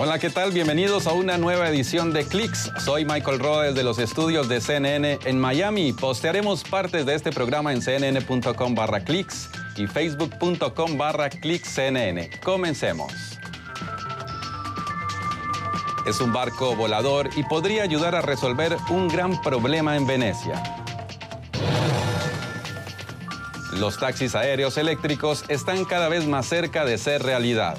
Hola, ¿qué tal? Bienvenidos a una nueva edición de Clicks. Soy Michael Roa de los estudios de CNN en Miami. Postearemos partes de este programa en cnn.com barra clicks y facebook.com barra cnn. Comencemos. Es un barco volador y podría ayudar a resolver un gran problema en Venecia. Los taxis aéreos eléctricos están cada vez más cerca de ser realidad.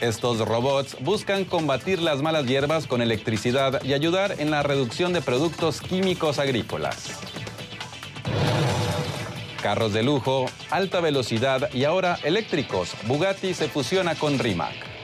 Estos robots buscan combatir las malas hierbas con electricidad y ayudar en la reducción de productos químicos agrícolas. Carros de lujo, alta velocidad y ahora eléctricos. Bugatti se fusiona con Rimac.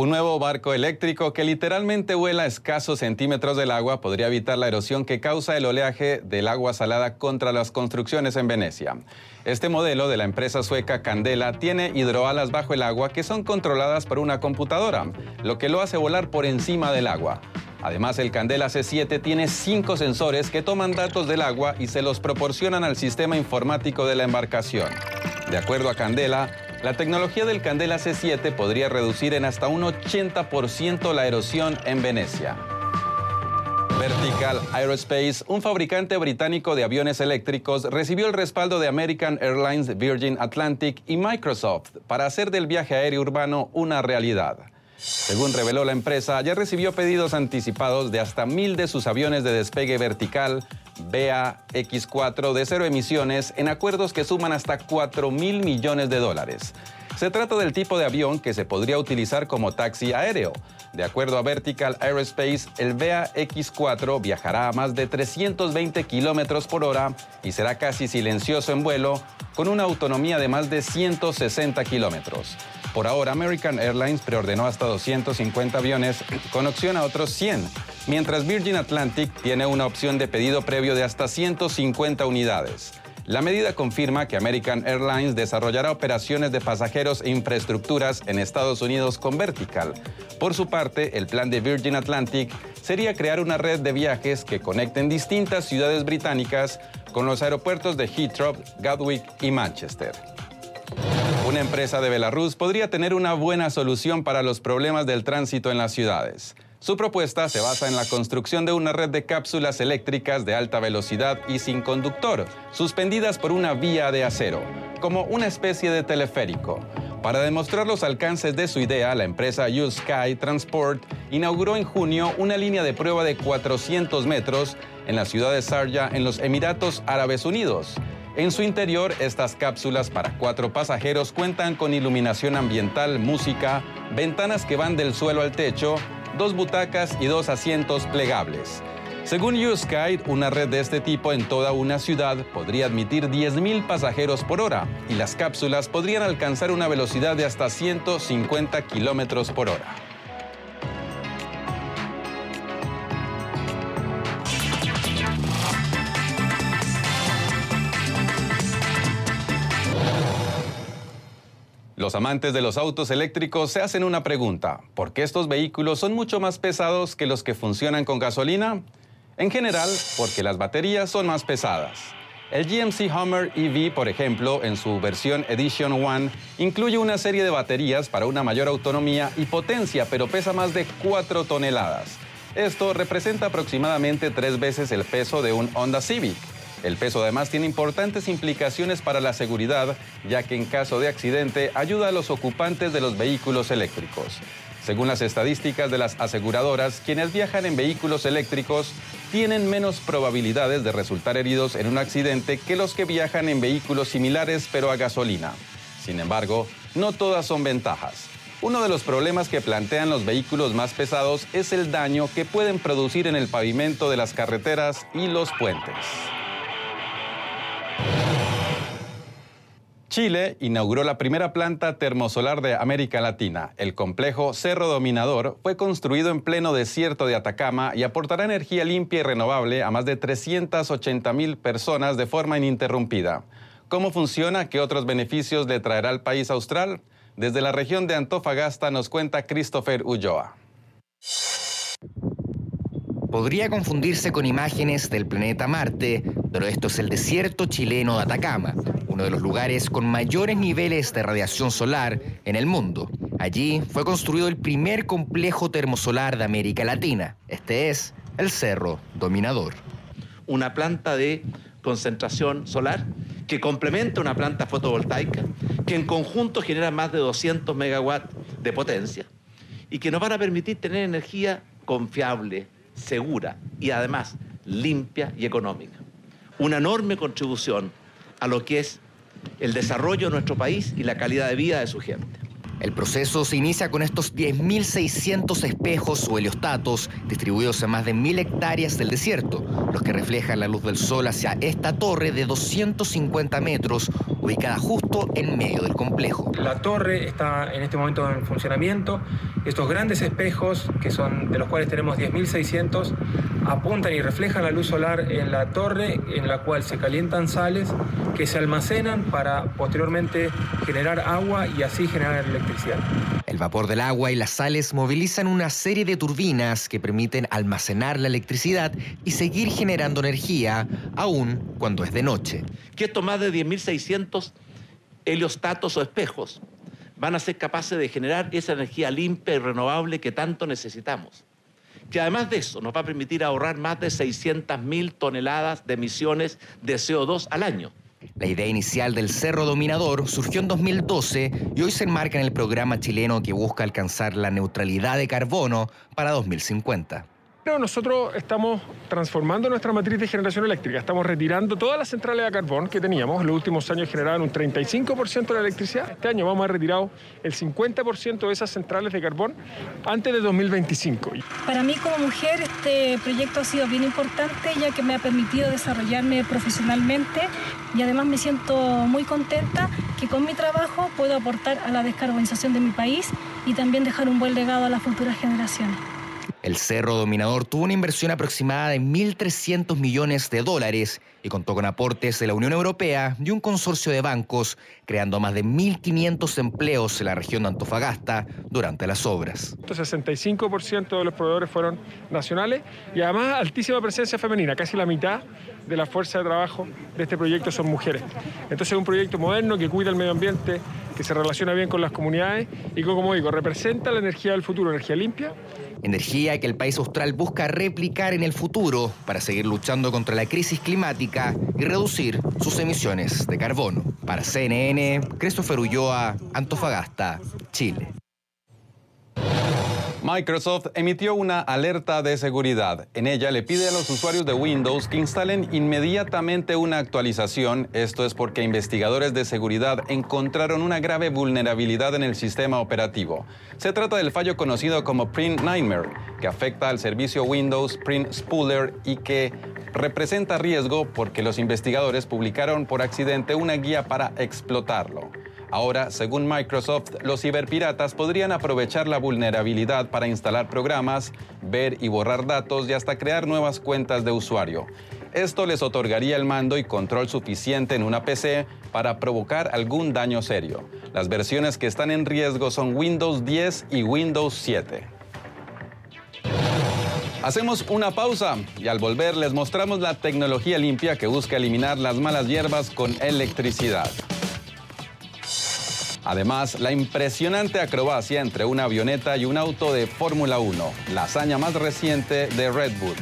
Un nuevo barco eléctrico que literalmente vuela a escasos centímetros del agua podría evitar la erosión que causa el oleaje del agua salada contra las construcciones en Venecia. Este modelo de la empresa sueca Candela tiene hidroalas bajo el agua que son controladas por una computadora, lo que lo hace volar por encima del agua. Además, el Candela C7 tiene cinco sensores que toman datos del agua y se los proporcionan al sistema informático de la embarcación. De acuerdo a Candela, la tecnología del Candela C7 podría reducir en hasta un 80% la erosión en Venecia. Vertical Aerospace, un fabricante británico de aviones eléctricos, recibió el respaldo de American Airlines, Virgin Atlantic y Microsoft para hacer del viaje aéreo urbano una realidad. Según reveló la empresa, ya recibió pedidos anticipados de hasta mil de sus aviones de despegue vertical BAX4 de cero emisiones en acuerdos que suman hasta 4 mil millones de dólares. Se trata del tipo de avión que se podría utilizar como taxi aéreo. De acuerdo a Vertical Aerospace, el BAX4 viajará a más de 320 kilómetros por hora y será casi silencioso en vuelo, con una autonomía de más de 160 kilómetros. Por ahora, American Airlines preordenó hasta 250 aviones con opción a otros 100, mientras Virgin Atlantic tiene una opción de pedido previo de hasta 150 unidades. La medida confirma que American Airlines desarrollará operaciones de pasajeros e infraestructuras en Estados Unidos con Vertical. Por su parte, el plan de Virgin Atlantic sería crear una red de viajes que conecten distintas ciudades británicas con los aeropuertos de Heathrow, Gatwick y Manchester. Una empresa de Belarus podría tener una buena solución para los problemas del tránsito en las ciudades. Su propuesta se basa en la construcción de una red de cápsulas eléctricas de alta velocidad y sin conductor, suspendidas por una vía de acero, como una especie de teleférico. Para demostrar los alcances de su idea, la empresa U-Sky Transport inauguró en junio una línea de prueba de 400 metros en la ciudad de Sharjah, en los Emiratos Árabes Unidos. En su interior, estas cápsulas para cuatro pasajeros cuentan con iluminación ambiental, música, ventanas que van del suelo al techo, dos butacas y dos asientos plegables. Según U-Sky, una red de este tipo en toda una ciudad podría admitir 10.000 pasajeros por hora y las cápsulas podrían alcanzar una velocidad de hasta 150 kilómetros por hora. Los amantes de los autos eléctricos se hacen una pregunta. ¿Por qué estos vehículos son mucho más pesados que los que funcionan con gasolina? En general, porque las baterías son más pesadas. El GMC Hummer EV, por ejemplo, en su versión Edition One, incluye una serie de baterías para una mayor autonomía y potencia, pero pesa más de 4 toneladas. Esto representa aproximadamente tres veces el peso de un Honda Civic. El peso además tiene importantes implicaciones para la seguridad, ya que en caso de accidente ayuda a los ocupantes de los vehículos eléctricos. Según las estadísticas de las aseguradoras, quienes viajan en vehículos eléctricos tienen menos probabilidades de resultar heridos en un accidente que los que viajan en vehículos similares pero a gasolina. Sin embargo, no todas son ventajas. Uno de los problemas que plantean los vehículos más pesados es el daño que pueden producir en el pavimento de las carreteras y los puentes. Chile inauguró la primera planta termosolar de América Latina. El complejo Cerro Dominador fue construido en pleno desierto de Atacama y aportará energía limpia y renovable a más de 380 mil personas de forma ininterrumpida. ¿Cómo funciona? ¿Qué otros beneficios le traerá al país austral? Desde la región de Antofagasta nos cuenta Christopher Ulloa podría confundirse con imágenes del planeta Marte, pero esto es el desierto chileno de Atacama, uno de los lugares con mayores niveles de radiación solar en el mundo. Allí fue construido el primer complejo termosolar de América Latina. Este es el Cerro Dominador. Una planta de concentración solar que complementa una planta fotovoltaica que en conjunto genera más de 200 megawatts de potencia y que nos van a permitir tener energía confiable, segura y además limpia y económica. Una enorme contribución a lo que es el desarrollo de nuestro país y la calidad de vida de su gente. El proceso se inicia con estos 10.600 espejos o heliostatos distribuidos en más de 1.000 hectáreas del desierto, los que reflejan la luz del sol hacia esta torre de 250 metros ubicada justo en medio del complejo. La torre está en este momento en funcionamiento. Estos grandes espejos, que son de los cuales tenemos 10.600, apuntan y reflejan la luz solar en la torre en la cual se calientan sales que se almacenan para posteriormente generar agua y así generar electricidad. El vapor del agua y las sales movilizan una serie de turbinas que permiten almacenar la electricidad y seguir generando energía, aún cuando es de noche. Que estos más de 10.600 heliostatos o espejos van a ser capaces de generar esa energía limpia y renovable que tanto necesitamos. Que además de eso nos va a permitir ahorrar más de 600.000 toneladas de emisiones de CO2 al año. La idea inicial del Cerro Dominador surgió en 2012 y hoy se enmarca en el programa chileno que busca alcanzar la neutralidad de carbono para 2050 nosotros estamos transformando nuestra matriz de generación eléctrica. Estamos retirando todas las centrales a carbón que teníamos. En los últimos años generaban un 35% de la electricidad. Este año vamos a retirar el 50% de esas centrales de carbón antes de 2025. Para mí como mujer este proyecto ha sido bien importante ya que me ha permitido desarrollarme profesionalmente y además me siento muy contenta que con mi trabajo puedo aportar a la descarbonización de mi país y también dejar un buen legado a las futuras generaciones. El Cerro Dominador tuvo una inversión aproximada de 1.300 millones de dólares y contó con aportes de la Unión Europea y un consorcio de bancos, creando más de 1.500 empleos en la región de Antofagasta durante las obras. El 65% de los proveedores fueron nacionales y además altísima presencia femenina, casi la mitad de la fuerza de trabajo de este proyecto son mujeres. Entonces es un proyecto moderno que cuida el medio ambiente, que se relaciona bien con las comunidades y que, como digo, representa la energía del futuro, energía limpia Energía que el país austral busca replicar en el futuro para seguir luchando contra la crisis climática y reducir sus emisiones de carbono. Para CNN, Christopher Ulloa, Antofagasta, Chile. Microsoft emitió una alerta de seguridad. En ella le pide a los usuarios de Windows que instalen inmediatamente una actualización. Esto es porque investigadores de seguridad encontraron una grave vulnerabilidad en el sistema operativo. Se trata del fallo conocido como Print Nightmare, que afecta al servicio Windows Print Spooler y que representa riesgo porque los investigadores publicaron por accidente una guía para explotarlo. Ahora, según Microsoft, los ciberpiratas podrían aprovechar la vulnerabilidad para instalar programas, ver y borrar datos y hasta crear nuevas cuentas de usuario. Esto les otorgaría el mando y control suficiente en una PC para provocar algún daño serio. Las versiones que están en riesgo son Windows 10 y Windows 7. Hacemos una pausa y al volver les mostramos la tecnología limpia que busca eliminar las malas hierbas con electricidad. Además, la impresionante acrobacia entre una avioneta y un auto de Fórmula 1, la hazaña más reciente de Red Bull.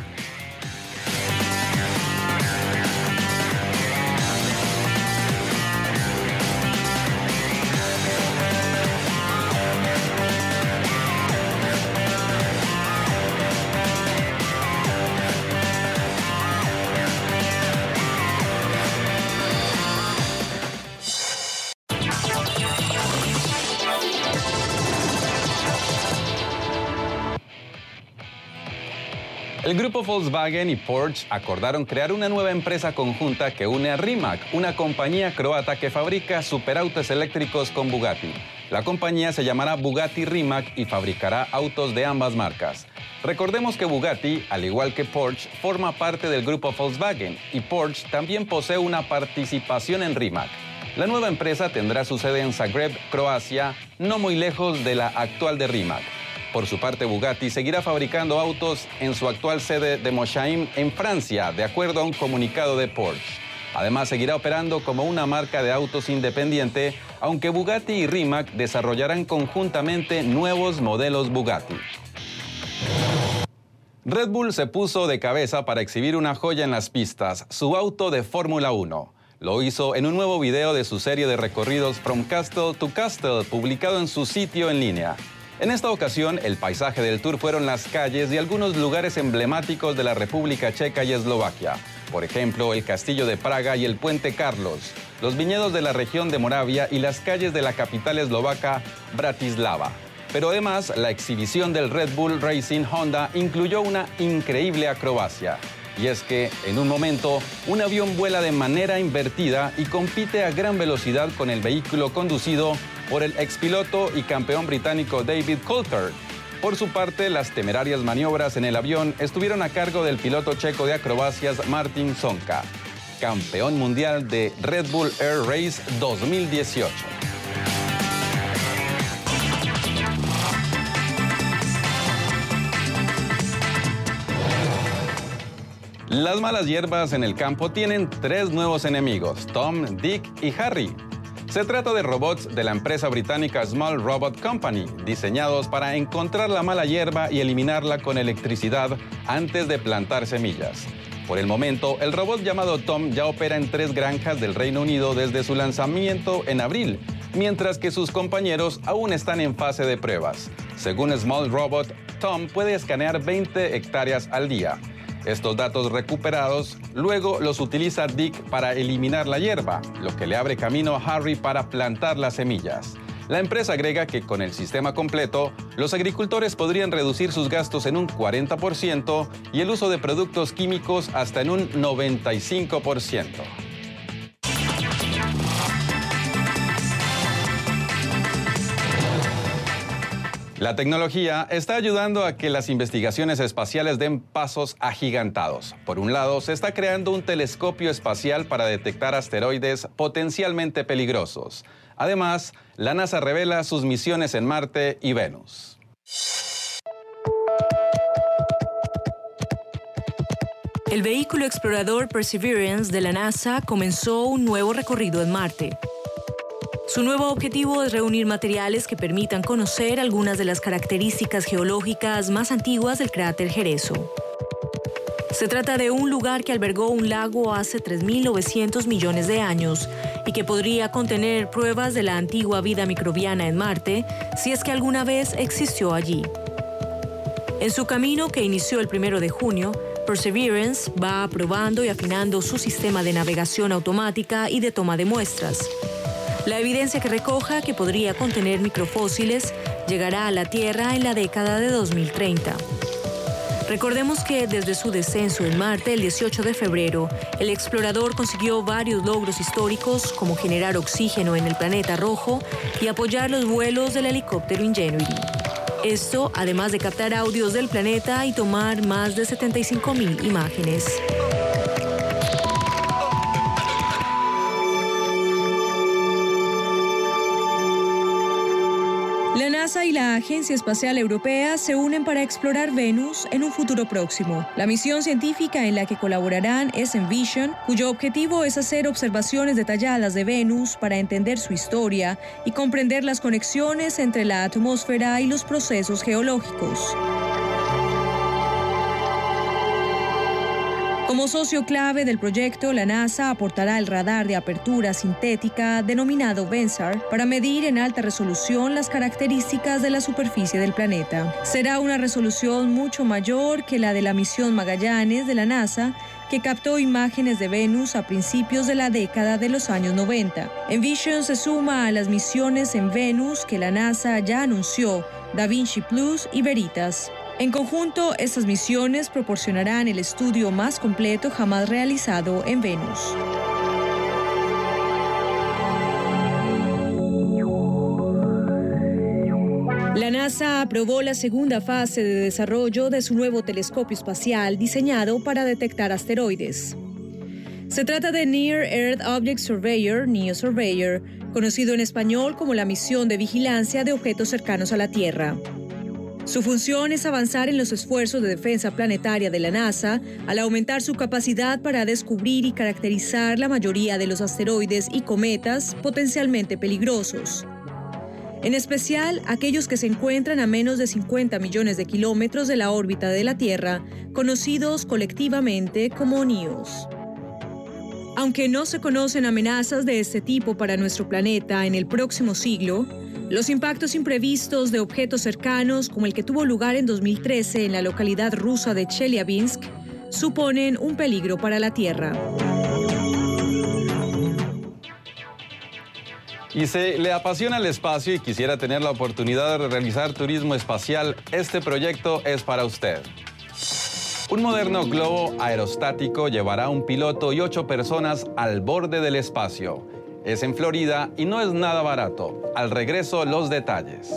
Grupo Volkswagen y Porsche acordaron crear una nueva empresa conjunta que une a Rimac, una compañía croata que fabrica superautos eléctricos con Bugatti. La compañía se llamará Bugatti Rimac y fabricará autos de ambas marcas. Recordemos que Bugatti, al igual que Porsche, forma parte del grupo Volkswagen y Porsche también posee una participación en Rimac. La nueva empresa tendrá su sede en Zagreb, Croacia, no muy lejos de la actual de Rimac. Por su parte, Bugatti seguirá fabricando autos en su actual sede de Mochaim, en Francia, de acuerdo a un comunicado de Porsche. Además, seguirá operando como una marca de autos independiente, aunque Bugatti y Rimac desarrollarán conjuntamente nuevos modelos Bugatti. Red Bull se puso de cabeza para exhibir una joya en las pistas, su auto de Fórmula 1. Lo hizo en un nuevo video de su serie de recorridos From Castle to Castle, publicado en su sitio en línea. En esta ocasión, el paisaje del tour fueron las calles y algunos lugares emblemáticos de la República Checa y Eslovaquia. Por ejemplo, el Castillo de Praga y el Puente Carlos, los viñedos de la región de Moravia y las calles de la capital eslovaca, Bratislava. Pero además, la exhibición del Red Bull Racing Honda incluyó una increíble acrobacia. Y es que, en un momento, un avión vuela de manera invertida y compite a gran velocidad con el vehículo conducido por el expiloto y campeón británico David Coulthard. Por su parte, las temerarias maniobras en el avión estuvieron a cargo del piloto checo de acrobacias Martin Sonka, campeón mundial de Red Bull Air Race 2018. Las malas hierbas en el campo tienen tres nuevos enemigos, Tom, Dick y Harry. Se trata de robots de la empresa británica Small Robot Company, diseñados para encontrar la mala hierba y eliminarla con electricidad antes de plantar semillas. Por el momento, el robot llamado Tom ya opera en tres granjas del Reino Unido desde su lanzamiento en abril, mientras que sus compañeros aún están en fase de pruebas. Según Small Robot, Tom puede escanear 20 hectáreas al día. Estos datos recuperados luego los utiliza Dick para eliminar la hierba, lo que le abre camino a Harry para plantar las semillas. La empresa agrega que con el sistema completo, los agricultores podrían reducir sus gastos en un 40% y el uso de productos químicos hasta en un 95%. La tecnología está ayudando a que las investigaciones espaciales den pasos agigantados. Por un lado, se está creando un telescopio espacial para detectar asteroides potencialmente peligrosos. Además, la NASA revela sus misiones en Marte y Venus. El vehículo explorador Perseverance de la NASA comenzó un nuevo recorrido en Marte. Su nuevo objetivo es reunir materiales que permitan conocer algunas de las características geológicas más antiguas del cráter Jerezo. Se trata de un lugar que albergó un lago hace 3.900 millones de años y que podría contener pruebas de la antigua vida microbiana en Marte si es que alguna vez existió allí. En su camino que inició el 1 de junio, Perseverance va probando y afinando su sistema de navegación automática y de toma de muestras. La evidencia que recoja, que podría contener microfósiles, llegará a la Tierra en la década de 2030. Recordemos que desde su descenso en Marte el 18 de febrero, el explorador consiguió varios logros históricos como generar oxígeno en el planeta rojo y apoyar los vuelos del helicóptero Ingenuity. Esto además de captar audios del planeta y tomar más de 75.000 imágenes. La NASA y la Agencia Espacial Europea se unen para explorar Venus en un futuro próximo. La misión científica en la que colaborarán es Envision, cuyo objetivo es hacer observaciones detalladas de Venus para entender su historia y comprender las conexiones entre la atmósfera y los procesos geológicos. Como socio clave del proyecto, la NASA aportará el radar de apertura sintética denominado VENSAR para medir en alta resolución las características de la superficie del planeta. Será una resolución mucho mayor que la de la misión Magallanes de la NASA que captó imágenes de Venus a principios de la década de los años 90. Envision se suma a las misiones en Venus que la NASA ya anunció, Da Vinci Plus y Veritas. En conjunto, estas misiones proporcionarán el estudio más completo jamás realizado en Venus. La NASA aprobó la segunda fase de desarrollo de su nuevo telescopio espacial diseñado para detectar asteroides. Se trata de Near Earth Object Surveyor, NEO Surveyor, conocido en español como la misión de vigilancia de objetos cercanos a la Tierra. Su función es avanzar en los esfuerzos de defensa planetaria de la NASA al aumentar su capacidad para descubrir y caracterizar la mayoría de los asteroides y cometas potencialmente peligrosos. En especial aquellos que se encuentran a menos de 50 millones de kilómetros de la órbita de la Tierra, conocidos colectivamente como NEOs. Aunque no se conocen amenazas de este tipo para nuestro planeta en el próximo siglo, los impactos imprevistos de objetos cercanos, como el que tuvo lugar en 2013 en la localidad rusa de Chelyabinsk, suponen un peligro para la Tierra. Y si le apasiona el espacio y quisiera tener la oportunidad de realizar turismo espacial, este proyecto es para usted. Un moderno globo aerostático llevará a un piloto y ocho personas al borde del espacio. Es en Florida y no es nada barato. Al regreso, los detalles.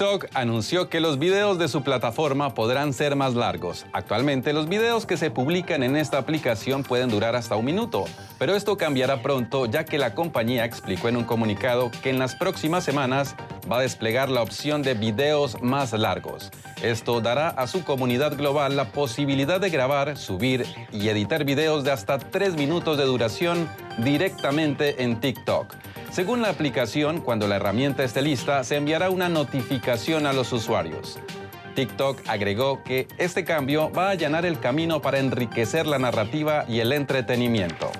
TikTok anunció que los videos de su plataforma podrán ser más largos. Actualmente los videos que se publican en esta aplicación pueden durar hasta un minuto, pero esto cambiará pronto ya que la compañía explicó en un comunicado que en las próximas semanas va a desplegar la opción de videos más largos. Esto dará a su comunidad global la posibilidad de grabar, subir y editar videos de hasta tres minutos de duración directamente en TikTok. Según la aplicación, cuando la herramienta esté lista, se enviará una notificación a los usuarios. TikTok agregó que este cambio va a allanar el camino para enriquecer la narrativa y el entretenimiento.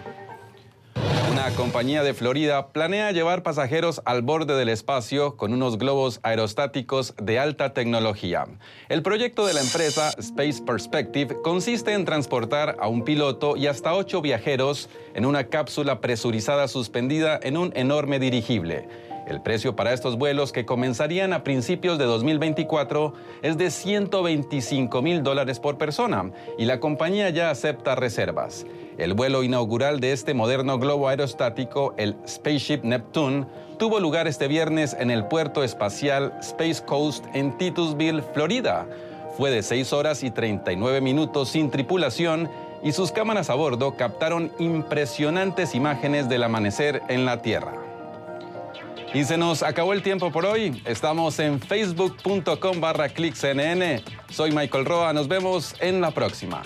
Una compañía de Florida planea llevar pasajeros al borde del espacio con unos globos aerostáticos de alta tecnología. El proyecto de la empresa Space Perspective consiste en transportar a un piloto y hasta ocho viajeros en una cápsula presurizada suspendida en un enorme dirigible. El precio para estos vuelos, que comenzarían a principios de 2024, es de 125 mil dólares por persona y la compañía ya acepta reservas. El vuelo inaugural de este moderno globo aerostático, el Spaceship Neptune, tuvo lugar este viernes en el puerto espacial Space Coast en Titusville, Florida. Fue de 6 horas y 39 minutos sin tripulación y sus cámaras a bordo captaron impresionantes imágenes del amanecer en la Tierra. Y se nos acabó el tiempo por hoy. Estamos en facebook.com barra clickcnn. Soy Michael Roa. Nos vemos en la próxima.